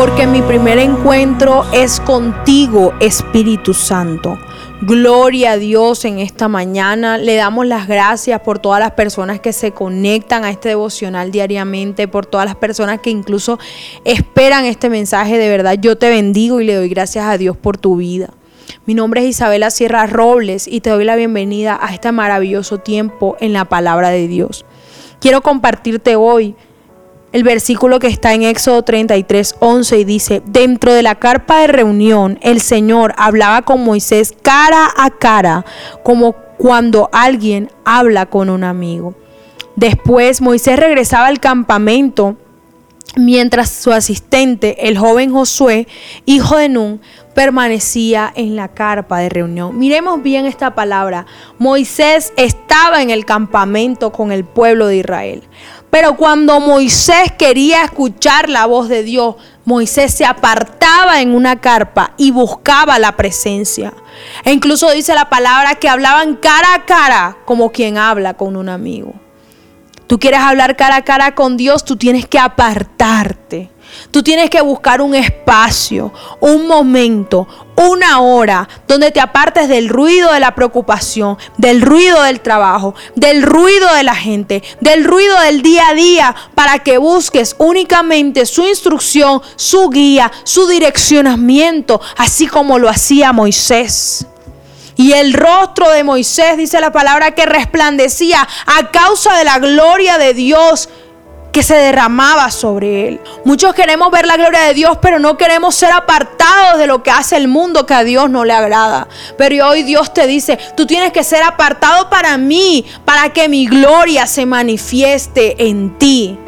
porque mi primer encuentro es contigo, Espíritu Santo. Gloria a Dios en esta mañana. Le damos las gracias por todas las personas que se conectan a este devocional diariamente, por todas las personas que incluso esperan este mensaje. De verdad, yo te bendigo y le doy gracias a Dios por tu vida. Mi nombre es Isabela Sierra Robles y te doy la bienvenida a este maravilloso tiempo en la palabra de Dios. Quiero compartirte hoy el versículo que está en Éxodo 33, 11 y dice, dentro de la carpa de reunión el Señor hablaba con Moisés cara a cara, como cuando alguien habla con un amigo. Después Moisés regresaba al campamento mientras su asistente, el joven Josué, hijo de Nun, permanecía en la carpa de reunión. Miremos bien esta palabra. Moisés estaba en el campamento con el pueblo de Israel. Pero cuando Moisés quería escuchar la voz de Dios, Moisés se apartaba en una carpa y buscaba la presencia. E incluso dice la palabra que hablaban cara a cara como quien habla con un amigo. Tú quieres hablar cara a cara con Dios, tú tienes que apartarte. Tú tienes que buscar un espacio, un momento, una hora donde te apartes del ruido de la preocupación, del ruido del trabajo, del ruido de la gente, del ruido del día a día, para que busques únicamente su instrucción, su guía, su direccionamiento, así como lo hacía Moisés. Y el rostro de Moisés, dice la palabra, que resplandecía a causa de la gloria de Dios que se derramaba sobre él. Muchos queremos ver la gloria de Dios, pero no queremos ser apartados de lo que hace el mundo que a Dios no le agrada. Pero hoy Dios te dice, tú tienes que ser apartado para mí, para que mi gloria se manifieste en ti.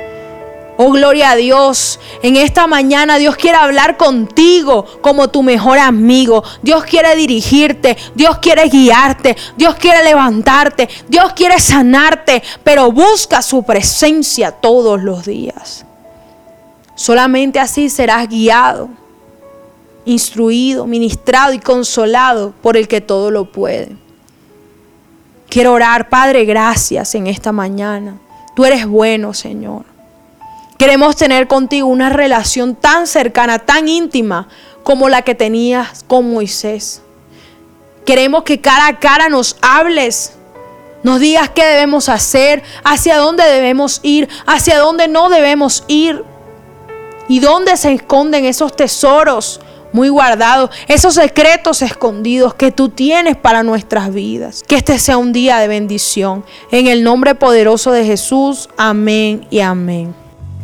Oh, gloria a Dios. En esta mañana Dios quiere hablar contigo como tu mejor amigo. Dios quiere dirigirte. Dios quiere guiarte. Dios quiere levantarte. Dios quiere sanarte. Pero busca su presencia todos los días. Solamente así serás guiado, instruido, ministrado y consolado por el que todo lo puede. Quiero orar, Padre, gracias en esta mañana. Tú eres bueno, Señor. Queremos tener contigo una relación tan cercana, tan íntima como la que tenías con Moisés. Queremos que cara a cara nos hables, nos digas qué debemos hacer, hacia dónde debemos ir, hacia dónde no debemos ir y dónde se esconden esos tesoros muy guardados, esos secretos escondidos que tú tienes para nuestras vidas. Que este sea un día de bendición. En el nombre poderoso de Jesús, amén y amén.